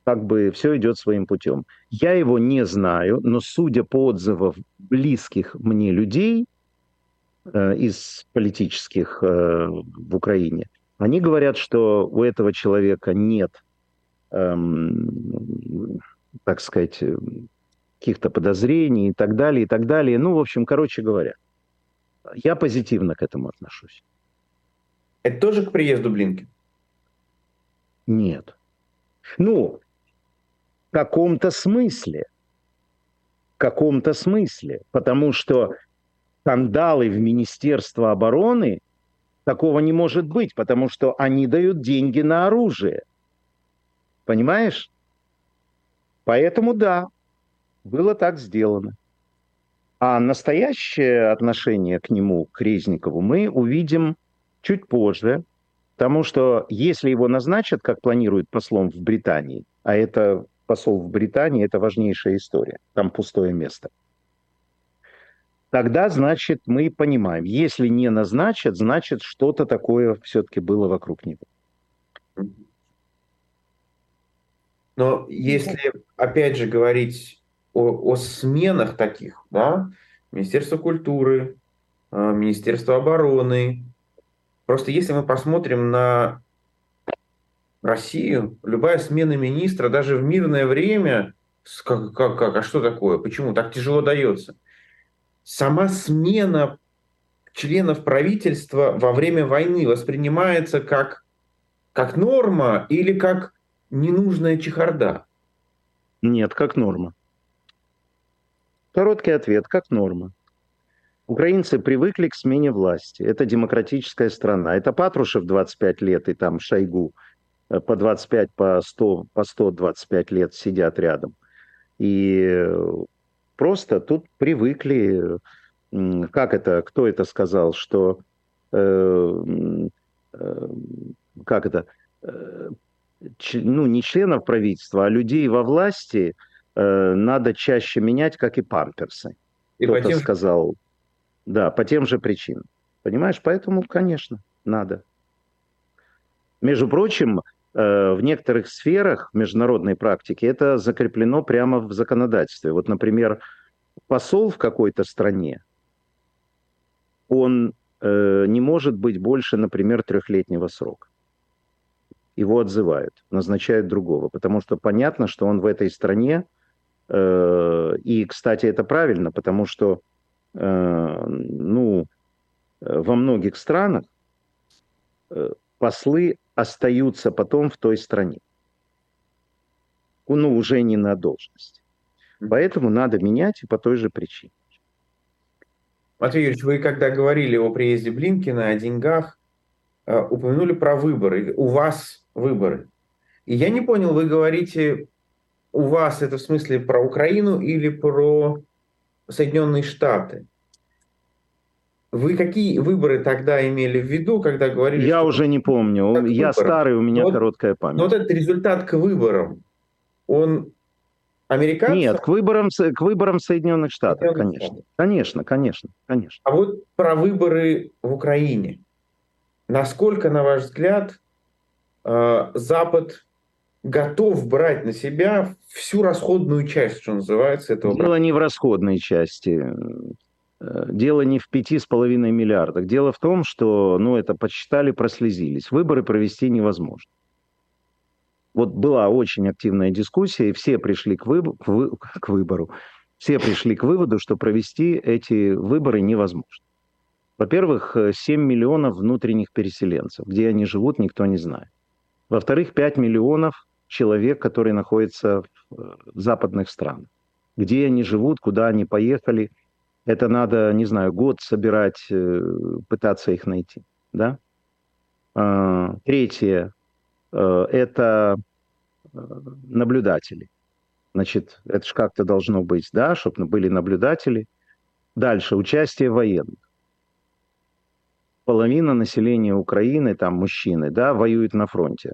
S4: как бы все идет своим путем. Я его не знаю, но судя по отзывам близких мне людей э, из политических э, в Украине, они говорят, что у этого человека нет, эм, так сказать, каких-то подозрений и так далее, и так далее. Ну, в общем, короче говоря, я позитивно к этому отношусь.
S3: Это тоже к приезду Блинки?
S4: Нет. Ну, в каком-то смысле. В каком-то смысле. Потому что скандалы в Министерство обороны такого не может быть, потому что они дают деньги на оружие. Понимаешь? Поэтому да, было так сделано. А настоящее отношение к нему, к Резникову, мы увидим чуть позже, потому что если его назначат, как планируют послом в Британии, а это посол в Британии, это важнейшая история, там пустое место, тогда, значит, мы понимаем, если не назначат, значит, что-то такое все-таки было вокруг него.
S3: Но если, опять же, говорить о, о сменах таких, да, Министерство культуры, а, Министерство обороны. Просто если мы посмотрим на Россию, любая смена министра, даже в мирное время, как, как, как, а что такое, почему так тяжело дается? Сама смена членов правительства во время войны воспринимается как, как норма или как ненужная чехарда?
S4: Нет, как норма. Короткий ответ, как норма. Украинцы привыкли к смене власти. Это демократическая страна. Это Патрушев 25 лет и там Шойгу э, по 25, по 100, по 125 лет сидят рядом. И э, просто тут привыкли, как это, кто это сказал, что, э, э, как это, э, ч, ну не членов правительства, а людей во власти э, надо чаще менять, как и памперсы. И Кто-то тем... сказал, да, по тем же причинам. Понимаешь, поэтому, конечно, надо. Между прочим, Э, в некоторых сферах международной практики это закреплено прямо в законодательстве. Вот, например, посол в какой-то стране, он э, не может быть больше, например, трехлетнего срока. Его отзывают, назначают другого, потому что понятно, что он в этой стране, и, кстати, это правильно, потому что, э, ну, э, во многих странах э, послы остаются потом в той стране. Ну, уже не на должности. Поэтому надо менять и по той же причине.
S3: Матвей Юрьевич, вы когда говорили о приезде Блинкина, о деньгах, э, упомянули про выборы. У вас выборы. И я не понял, вы говорите, у вас это в смысле про Украину или про Соединенные Штаты? Вы какие выборы тогда имели в виду, когда говорили?
S4: Я что... уже не помню. Я старый, у меня
S3: вот,
S4: короткая память.
S3: Вот этот результат к выборам, он американцев?
S4: Нет, к выборам, к выборам Соединенных Штатов, Соединенных конечно. Штатов. Конечно, конечно, конечно.
S3: А вот про выборы в Украине. Насколько, на ваш взгляд, э, Запад готов брать на себя всю расходную часть, что называется, этого?
S4: Дело не в расходной части. Э, дело не в пяти с половиной миллиардах. Дело в том, что, ну, это подсчитали, прослезились. Выборы провести невозможно. Вот была очень активная дискуссия, и все пришли к, выб... к, вы... к выбору. Все пришли к выводу, что провести эти выборы невозможно. Во-первых, 7 миллионов внутренних переселенцев. Где они живут, никто не знает. Во-вторых, 5 миллионов человек, которые находятся в э, западных странах. Где они живут, куда они поехали – это надо, не знаю, год собирать, э, пытаться их найти. Да? А, третье э, – это наблюдатели. Значит, это же как-то должно быть, да, чтобы были наблюдатели. Дальше, участие военных. Половина населения Украины, там мужчины, да, воюют на фронте.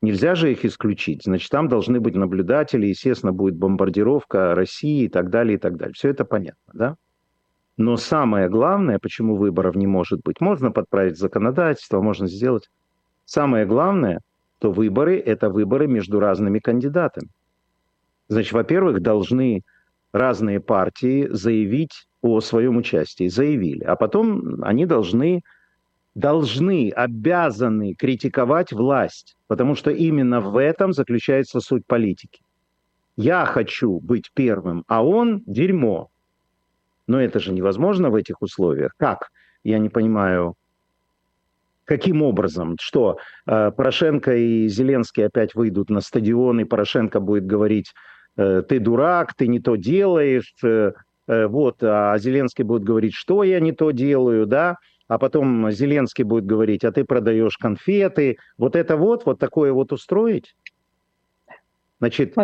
S4: Нельзя же их исключить. Значит, там должны быть наблюдатели, естественно, будет бомбардировка России и так далее, и так далее. Все это понятно, да? Но самое главное, почему выборов не может быть, можно подправить законодательство, можно сделать. Самое главное, то выборы – это выборы между разными кандидатами. Значит, во-первых, должны разные партии заявить о своем участии. Заявили. А потом они должны, должны, обязаны критиковать власть. Потому что именно в этом заключается суть политики. Я хочу быть первым, а он – дерьмо. Но это же невозможно в этих условиях. Как? Я не понимаю, каким образом? Что, э, Порошенко и Зеленский опять выйдут на стадион, и Порошенко будет говорить, э, ты дурак, ты не то делаешь, э, вот, а Зеленский будет говорить, что я не то делаю, да, а потом Зеленский будет говорить, а ты продаешь конфеты, вот это вот, вот такое вот устроить? Значит,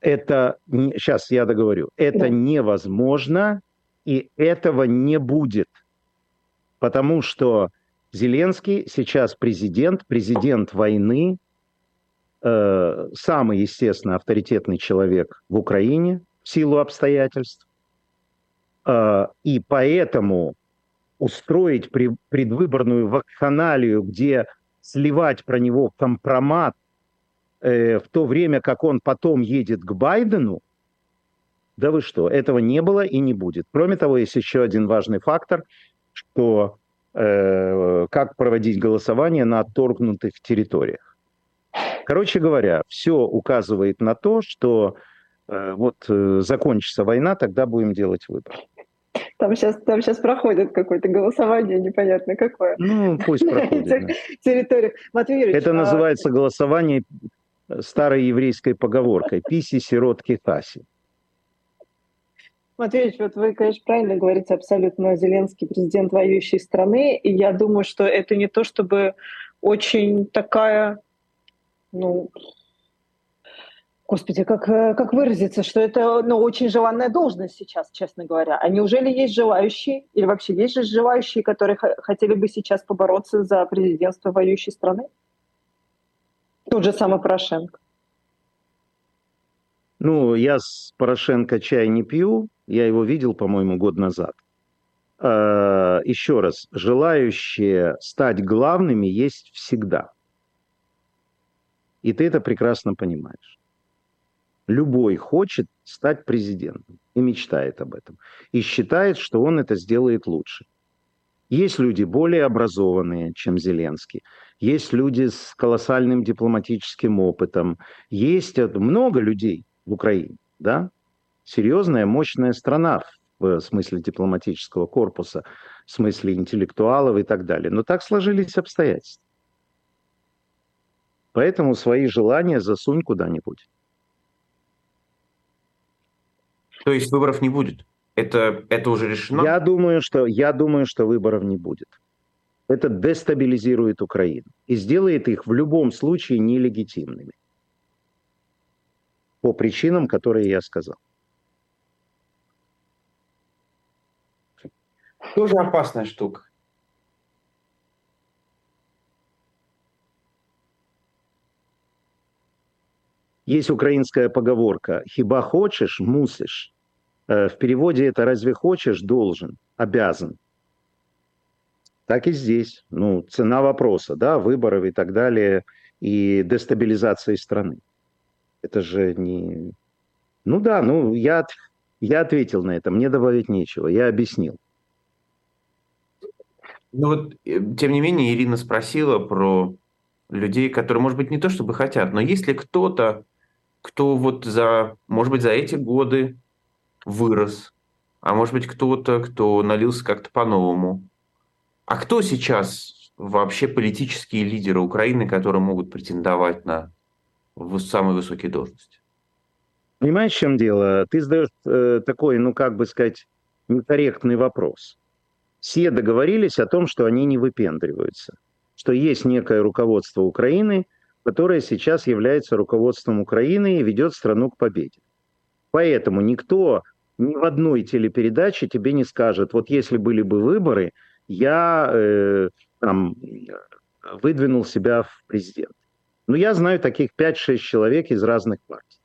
S4: это, сейчас я договорю, это да. невозможно, и этого не будет. Потому что Зеленский сейчас президент, президент войны, э, самый, естественно, авторитетный человек в Украине в силу обстоятельств. Э, и поэтому устроить предвыборную вакханалию, где сливать про него компромат э, в то время, как он потом едет к Байдену, да вы что, этого не было и не будет. Кроме того, есть еще один важный фактор, что э, как проводить голосование на отторгнутых территориях. Короче говоря, все указывает на то, что э, вот э, закончится война, тогда будем делать выбор.
S2: Там сейчас, там сейчас проходит какое-то голосование, непонятно какое.
S4: Ну, пусть проходит.
S2: Территория.
S4: Матвей Юрьевич, Это а... называется голосование старой еврейской поговоркой «писи, сиротки, хаси».
S2: Матвеевич, вот вы, конечно, правильно говорите, абсолютно Зеленский президент воюющей страны, и я думаю, что это не то, чтобы очень такая, ну, Господи, как, как выразиться, что это ну, очень желанная должность сейчас, честно говоря. А неужели есть желающие, или вообще есть же желающие, которые хотели бы сейчас побороться за президентство воюющей страны? Тот же самый Порошенко.
S4: Ну, я с Порошенко чай не пью, я его видел, по-моему, год назад. А, еще раз, желающие стать главными есть всегда. И ты это прекрасно понимаешь. Любой хочет стать президентом и мечтает об этом. И считает, что он это сделает лучше. Есть люди более образованные, чем Зеленский. Есть люди с колоссальным дипломатическим опытом. Есть много людей в Украине, да? Серьезная, мощная страна в смысле дипломатического корпуса, в смысле интеллектуалов и так далее. Но так сложились обстоятельства. Поэтому свои желания засунь куда-нибудь.
S3: То есть выборов не будет? Это, это уже решено?
S4: Я думаю, что, я думаю, что выборов не будет. Это дестабилизирует Украину и сделает их в любом случае нелегитимными. По причинам, которые я сказал.
S3: Тоже опасная штука.
S4: Есть украинская поговорка «Хиба хочешь, мусишь». Э, в переводе это «разве хочешь, должен, обязан». Так и здесь. Ну, цена вопроса, да, выборов и так далее, и дестабилизации страны. Это же не... Ну да, ну я, я ответил на это, мне добавить нечего, я объяснил.
S3: Ну вот, э, тем не менее, Ирина спросила про людей, которые, может быть, не то чтобы хотят, но есть ли кто-то, кто вот за, может быть, за эти годы вырос, а может быть кто-то, кто налился как-то по-новому. А кто сейчас вообще политические лидеры Украины, которые могут претендовать на самые высокие должности?
S4: Понимаешь, в чем дело? Ты задаешь э, такой, ну как бы сказать, некорректный вопрос. Все договорились о том, что они не выпендриваются, что есть некое руководство Украины, которое сейчас является руководством Украины и ведет страну к победе. Поэтому никто ни в одной телепередаче тебе не скажет, вот если были бы выборы, я э, там, выдвинул себя в президент. Но ну, я знаю таких 5-6 человек из разных партий.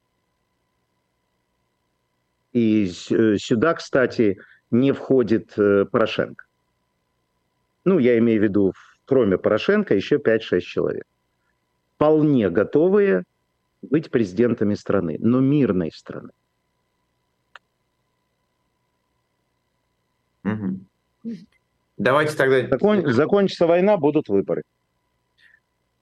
S4: И э, сюда, кстати, не входит э, Порошенко. Ну, я имею в виду, кроме Порошенко, еще 5-6 человек. Вполне готовые быть президентами страны, но мирной страны.
S3: Угу. Давайте тогда...
S4: Закон... Закончится война, будут выборы.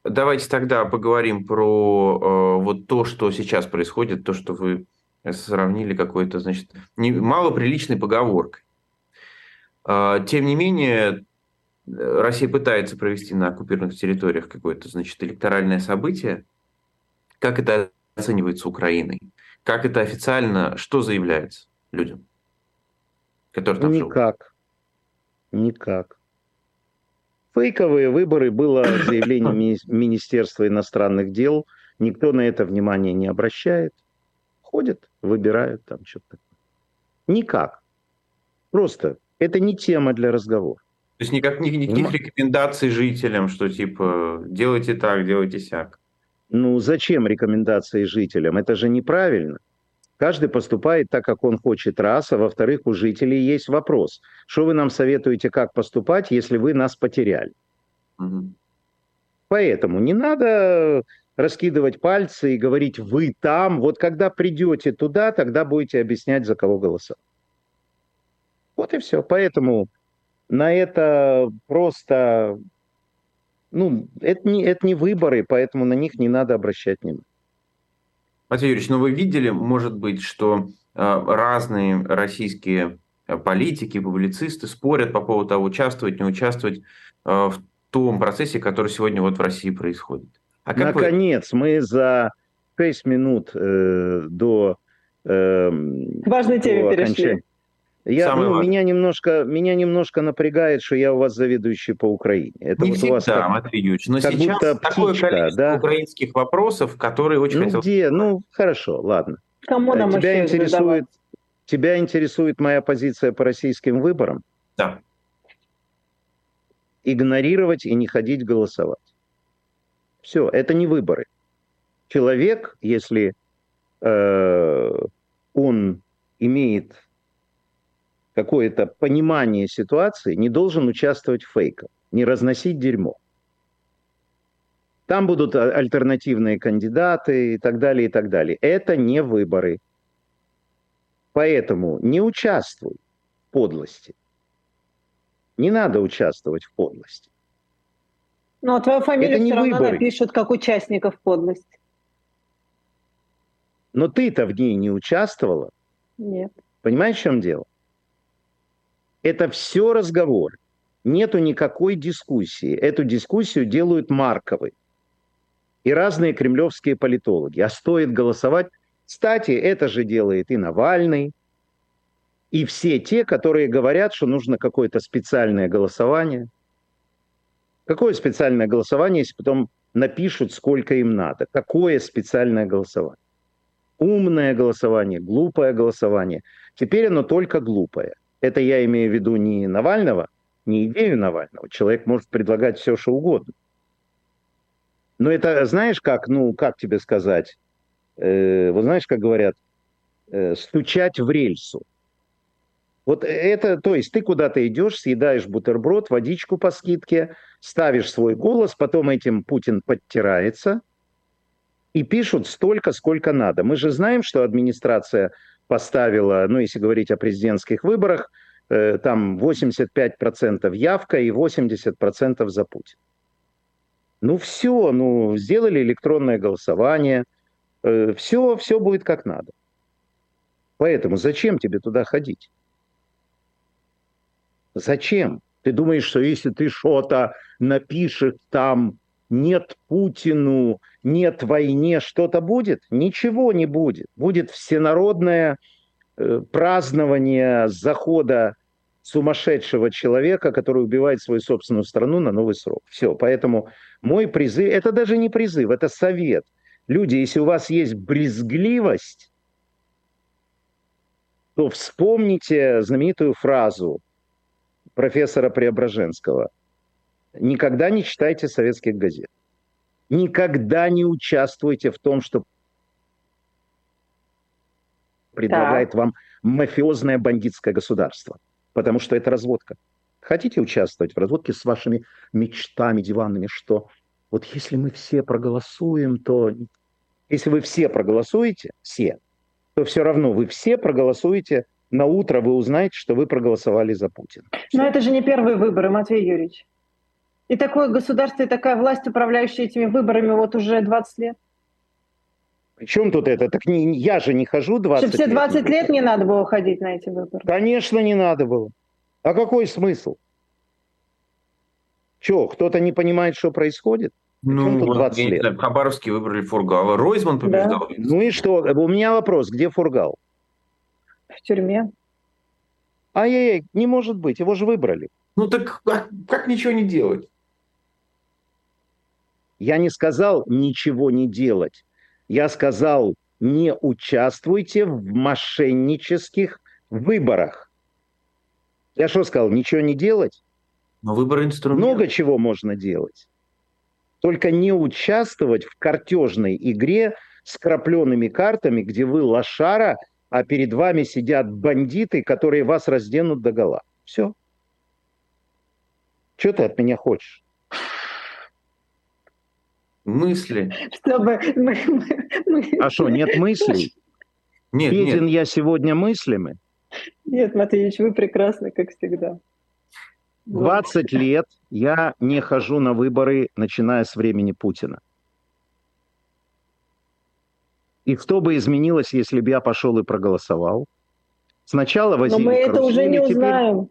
S3: Давайте тогда поговорим про э, вот то, что сейчас происходит, то, что вы сравнили какой-то, значит, не, малоприличной поговоркой. Э, тем не менее, Россия пытается провести на оккупированных территориях какое-то, значит, электоральное событие. Как это оценивается Украиной? Как это официально, что заявляется людям?
S4: Которые там Никак. Живут? Никак. Фейковые выборы было заявление ми- Министерства иностранных дел. Никто на это внимание не обращает. Ходят, выбирают там что-то. Никак. Просто это не тема для разговора.
S3: То есть никак, никаких ну, рекомендаций жителям, что типа делайте так, делайте сяк.
S4: Ну зачем рекомендации жителям? Это же неправильно. Каждый поступает так, как он хочет, раз, а во-вторых, у жителей есть вопрос. Что вы нам советуете, как поступать, если вы нас потеряли? Угу. Поэтому не надо раскидывать пальцы и говорить «вы там». Вот когда придете туда, тогда будете объяснять, за кого голосовать. Вот и все. Поэтому на это просто... Ну, это не, это не выборы, поэтому на них не надо обращать внимание.
S3: Матвей Юрьевич, ну вы видели, может быть, что э, разные российские политики, публицисты спорят по поводу того, участвовать, не участвовать в том процессе, который сегодня вот в России происходит.
S4: А Наконец, вы... мы за 6 минут э, до... Э,
S2: Важной теме перешли.
S4: Я, ну, меня, немножко, меня немножко напрягает, что я у вас заведующий по Украине.
S3: Это Не вот всегда, у вас как, Матвей Юрьевич, но как сейчас будто такое птичка, количество да? украинских вопросов, которые очень
S4: ну,
S3: хотел...
S4: где? Ну, хорошо, ладно.
S2: Кому нам
S4: тебя интересует, тебя интересует моя позиция по российским выборам?
S3: Да.
S4: Игнорировать и не ходить голосовать. Все, это не выборы. Человек, если э, он имеет какое-то понимание ситуации, не должен участвовать в фейках, не разносить дерьмо. Там будут а, альтернативные кандидаты и так далее, и так далее. Это не выборы. Поэтому не участвуй в подлости. Не надо участвовать в подлости.
S2: Ну, а твою фамилию Это все равно выборы. напишут как участников подлости.
S4: Но ты-то в ней не участвовала.
S2: Нет.
S4: Понимаешь, в чем дело? Это все разговор. Нету никакой дискуссии. Эту дискуссию делают Марковы и разные кремлевские политологи. А стоит голосовать. Кстати, это же делает и Навальный, и все те, которые говорят, что нужно какое-то специальное голосование. Какое специальное голосование, если потом напишут, сколько им надо? Какое специальное голосование? Умное голосование, глупое голосование. Теперь оно только глупое. Это я имею в виду не Навального, не идею Навального. Человек может предлагать все, что угодно. Но это, знаешь, как, ну, как тебе сказать? Э, вот знаешь, как говорят, э, стучать в рельсу. Вот это, то есть ты куда-то идешь, съедаешь бутерброд, водичку по скидке, ставишь свой голос, потом этим Путин подтирается, и пишут столько, сколько надо. Мы же знаем, что администрация поставила, ну, если говорить о президентских выборах, э, там 85% явка и 80% за Путин. Ну все, ну сделали электронное голосование, э, все, все будет как надо. Поэтому зачем тебе туда ходить? Зачем? Ты думаешь, что если ты что-то напишешь там нет Путину, нет войне, что-то будет? Ничего не будет. Будет всенародное э, празднование захода сумасшедшего человека, который убивает свою собственную страну на новый срок. Все, поэтому мой призыв, это даже не призыв, это совет. Люди, если у вас есть брезгливость, то вспомните знаменитую фразу профессора Преображенского – Никогда не читайте советских газет. Никогда не участвуйте в том, что предлагает да. вам мафиозное бандитское государство. Потому что это разводка. Хотите участвовать в разводке с вашими мечтами диванными, что вот если мы все проголосуем, то... Если вы все проголосуете, все, то все равно вы все проголосуете, на утро вы узнаете, что вы проголосовали за Путина.
S2: Но это же не первые выборы, Матвей Юрьевич. И такое государство, и такая власть, управляющая этими выборами вот уже 20 лет.
S4: Причем тут это? Так не, я же не хожу 20
S2: лет. Все 20 лет, лет не надо было ходить на эти выборы.
S4: Конечно, не надо было. А какой смысл? Че, кто-то не понимает, что происходит?
S3: Ну, тут 20 лет? Знаю, Хабаровский выбрали Фургала. Ройзман побеждал. Да.
S4: Ну и что? У меня вопрос. Где Фургал?
S2: В тюрьме.
S4: Ай-яй-яй, не может быть. Его же выбрали.
S3: Ну так как, как ничего не делать?
S4: Я не сказал ничего не делать. Я сказал, не участвуйте в мошеннических выборах. Я что сказал, ничего не делать?
S3: Но выбор инструмент.
S4: Много чего можно делать. Только не участвовать в картежной игре с крапленными картами, где вы лошара, а перед вами сидят бандиты, которые вас разденут до гола. Все. Что ты от меня хочешь?
S3: Мысли.
S2: Чтобы мы,
S4: мы, а что, нет мыслей?
S3: Нет,
S4: Беден
S3: нет.
S4: я сегодня мыслями?
S2: Нет, Матвеевич, вы прекрасны, как всегда.
S4: 20 лет я не хожу на выборы, начиная с времени Путина. И что бы изменилось, если бы я пошел и проголосовал? Сначала возили
S2: Но мы это уже не узнаем.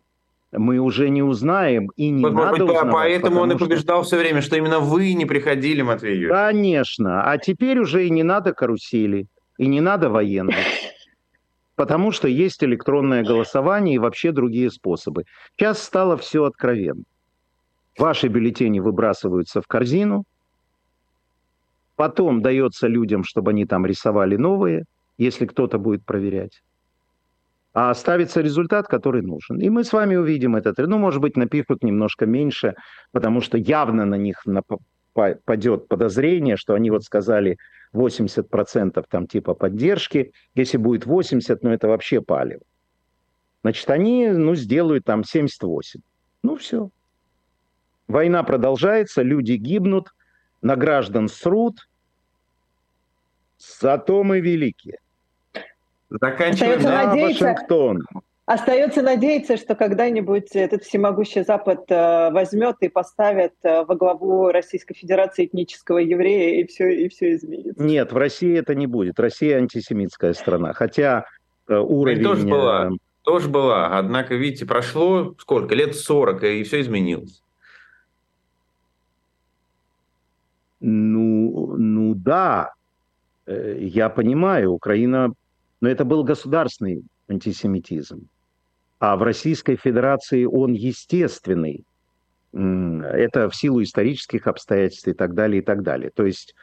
S4: Мы уже не узнаем и не вот, надо быть, узнавать.
S3: Поэтому он и побеждал что... все время, что именно вы не приходили, Матвей Юрьевич.
S4: Конечно. А теперь уже и не надо карусели, и не надо военных. Потому что есть электронное голосование и вообще другие способы. Сейчас стало все откровенно. Ваши бюллетени выбрасываются в корзину, потом дается людям, чтобы они там рисовали новые, если кто-то будет проверять. А ставится результат, который нужен. И мы с вами увидим этот. Ну, может быть, напишут немножко меньше, потому что явно на них падет подозрение, что они вот сказали 80% там типа поддержки. Если будет 80, ну это вообще палево. Значит, они, ну, сделают там 78. Ну, все. Война продолжается, люди гибнут, на граждан срут, зато мы великие.
S2: Заканчиваем Остается на надеяться, Вашингтон. Остается надеяться, что когда-нибудь этот всемогущий Запад э, возьмет и поставит э, во главу Российской Федерации этнического еврея, и все, и все изменится.
S4: Нет, в России это не будет. Россия антисемитская страна. Хотя э, уровень...
S3: Тоже была, тоже была. Однако, видите, прошло сколько? Лет 40, и все изменилось.
S4: Ну, ну да, я понимаю, Украина, но это был государственный антисемитизм. А в Российской Федерации он естественный. Это в силу исторических обстоятельств и так далее, и так далее. То есть,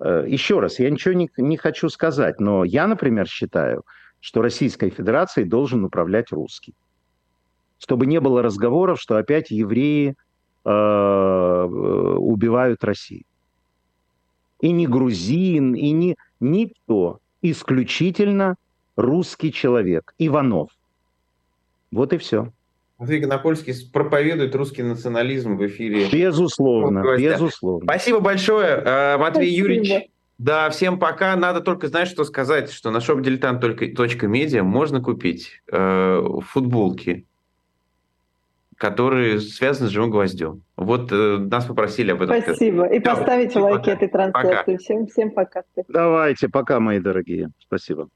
S4: э, еще раз, я ничего не, не хочу сказать, но я, например, считаю, что Российской Федерацией должен управлять русский. Чтобы не было разговоров, что опять евреи э, э убивают Россию и не грузин, и не никто. Исключительно русский человек, Иванов. Вот и все.
S3: Матвей Конопольский проповедует русский национализм в эфире.
S4: Безусловно, безусловно.
S3: Спасибо большое, э, Матвей Спасибо. Юрьевич. Да, всем пока. Надо только знать, что сказать, что на shopdiletant.media можно купить э, футболки которые связаны с живым гвоздем. Вот э, нас попросили об этом
S2: Спасибо. Сказать. И поставить лайки пока. этой трансляции. Пока. Всем, всем пока.
S4: Давайте, пока, мои дорогие. Спасибо.